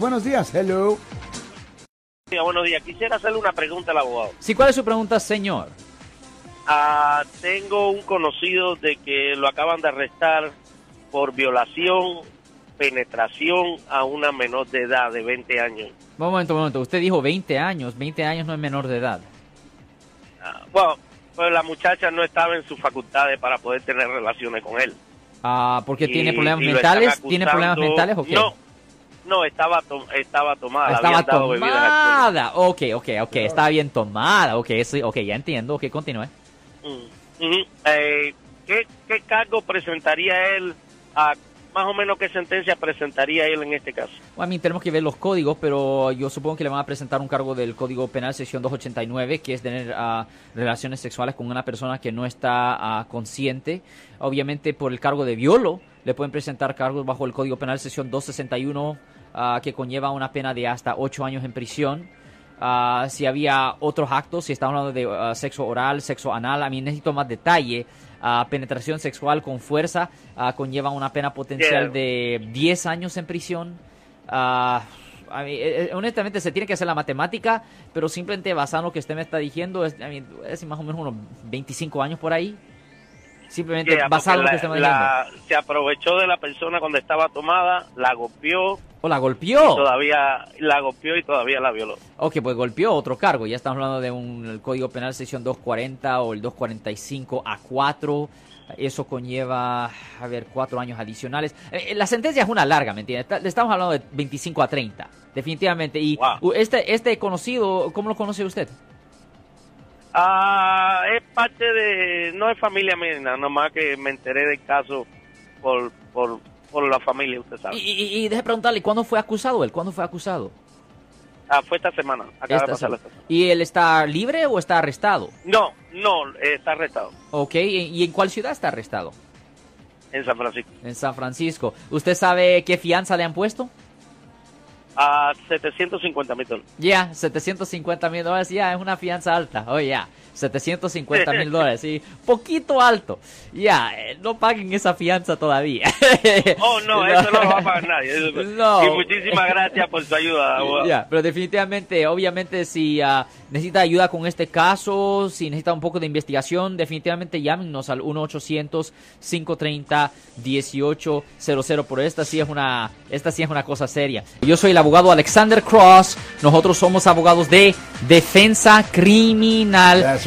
Buenos días, hello. buenos días. Quisiera hacerle una pregunta al abogado. Sí, ¿cuál es su pregunta, señor? Ah, tengo un conocido de que lo acaban de arrestar por violación, penetración a una menor de edad de 20 años. Un momento, un momento. Usted dijo 20 años. 20 años no es menor de edad. Ah, bueno, pues la muchacha no estaba en sus facultades para poder tener relaciones con él. Ah, ¿porque Y- tiene problemas mentales? ¿Tiene problemas mentales o qué? No, no, estaba, to- estaba tomada. Estaba tomada. Ok, ok, ok. Estaba bien tomada. Ok, sí, ok, ya entiendo. Ok, continúe. Mm. Eh, ¿qué, ¿Qué cargo presentaría él? a más o menos qué sentencia presentaría él en este caso? Bueno, a mí tenemos que ver los códigos, pero yo supongo que le van a presentar un cargo del Código Penal, sección 289, que es tener ah, relaciones sexuales con una persona que no está ah, consciente. Obviamente, por el cargo de violo, le pueden presentar cargos bajo el Código Penal, sección 261, ah, que conlleva una pena de hasta 8 años en prisión. Ah, si había otros actos, si estamos hablando de ah, sexo oral, sexo anal, a mí necesito más detalle. Ah, penetración sexual con fuerza conlleva una pena potencial Yeah. de 10 años en prisión. A mí, eh, eh, honestamente, se tiene que hacer la matemática, pero simplemente basado en lo que usted me está diciendo, es, I mean, es más o menos unos 25 años por ahí. Simplemente Yeah, basado en lo que usted me está diciendo. se aprovechó de la persona cuando estaba tomada, la golpeó, ¿O la y golpeó? todavía la golpeó y todavía la violó. Ok, pues golpeó otro cargo. Ya estamos hablando de un el Código Penal sección 240 o el 245 A4. Eso conlleva, a ver, cuatro años adicionales. Eh, la sentencia es una larga, ¿me entiendes? Le estamos hablando de 25 a 30, definitivamente. Y Wow. este, este conocido, ¿cómo lo conoce usted? Ah, es parte de, no es familia mía, nomás que me enteré del caso por, por, por la familia, usted sabe. y, y- y deje preguntarle, ¿cuándo fue acusado él? ¿Cuándo fue acusado? Ah, fue esta semana, acaba Esta de pasar semana. ¿Y él está libre o está arrestado? No, no, eh, está arrestado Ok, ¿y en cuál ciudad está arrestado? en San Francisco. En San Francisco. ¿Usted sabe qué fianza le han puesto? A 750 mil dólares. Ya, 750 mil dólares, ya, es una fianza alta. Oh, ya, 750 mil dólares, sí, poquito alto. Ya, eh, no paguen esa fianza todavía. Oh, no, eso no lo va a pagar nadie. Eso- No. Y muchísimas gracias por su ayuda. Ya, pero definitivamente, obviamente, si ah, necesita ayuda con este caso, si necesita un poco de investigación, definitivamente llámenos al 1-800-530-1800. Pero esta sí es una, esta sí es una cosa seria. Yo soy el abogado Alexander Cross. Nosotros somos abogados de defensa criminal. That's